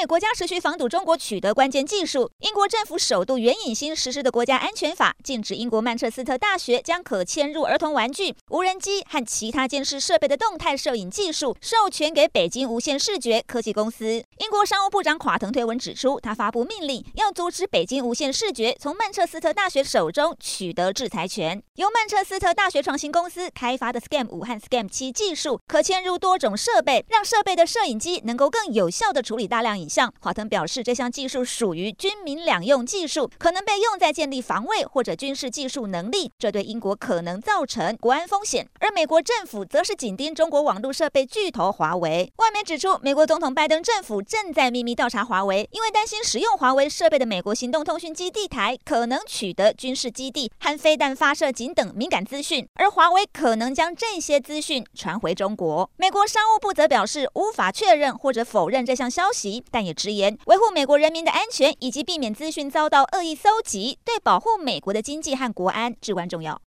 欧美国家持续防堵中国取得关键技术。英国政府首度援引新实施的国家安全法，禁止英国曼彻斯特大学将可嵌入儿童玩具、无人机和其他监视设备的动态摄影技术授权给北京无线视觉科技公司。英国商务部长垮腾推文指出，他发布命令，要阻止北京无线视觉从曼彻斯特大学手中取得制裁权。由曼彻斯特大学创新公司开发的 SCAM 五和 SCAM 七技术，可嵌入多种设备，让设备的摄影机能够更有效地处理大量。影向，华腾表示，这项技术属于军民两用技术，可能被用在建立防卫或者军事技术能力，这对英国可能造成国安风险。而美国政府则是紧盯中国网络设备巨头华为。外媒指出，美国总统拜登政府正在秘密调查华为，因为担心使用华为设备的美国行动通讯基地台可能取得军事基地和飞弹发射井等敏感资讯，而华为可能将这些资讯传回中国。美国商务部则表示，无法确认或者否认这项消息。但也直言，维护美国人民的安全以及避免资讯遭到恶意搜集，对保护美国的经济和国安至关重要。